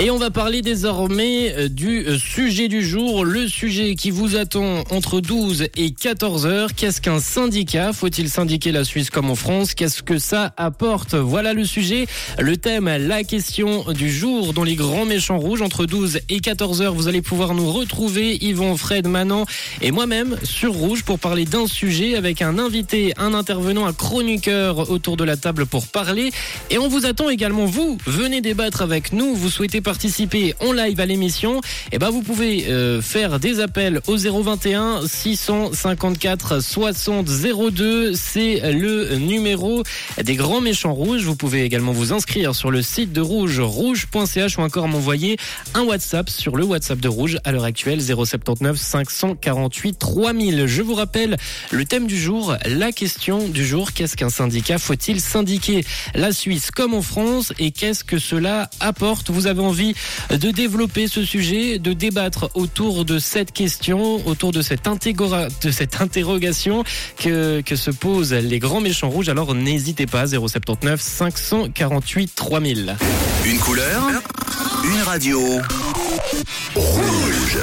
Et on va parler désormais euh, du euh, sujet du jour, le sujet qui vous attend entre 12 et 14 heures. Qu'est-ce qu'un syndicat? Faut-il syndiquer la Suisse comme en France? Qu'est-ce que ça apporte? Voilà le sujet, le thème, la question du jour dans les grands méchants rouges. Entre 12 et 14 heures, vous allez pouvoir nous retrouver, Yvon, Fred, Manon et moi-même sur Rouge pour parler d'un sujet avec un invité, un intervenant, un chroniqueur autour de la table pour parler. Et on vous attend également, vous, venez débattre avec nous, vous souhaitez participer en live à l'émission, et ben vous pouvez euh, faire des appels au 021 654 60 02. C'est le numéro des grands méchants rouges. Vous pouvez également vous inscrire sur le site de Rouge, rouge.ch ou encore m'envoyer un WhatsApp sur le WhatsApp de Rouge à l'heure actuelle 079 548 3000. Je vous rappelle le thème du jour, la question du jour, qu'est-ce qu'un syndicat Faut-il syndiquer? La Suisse comme en France et qu'est-ce que cela apporte? Vous avez envie de développer ce sujet, de débattre autour de cette question, autour de cette, de cette interrogation que, que se posent les grands méchants rouges. Alors n'hésitez pas, 079 548 3000. Une couleur. Une radio. Rouge.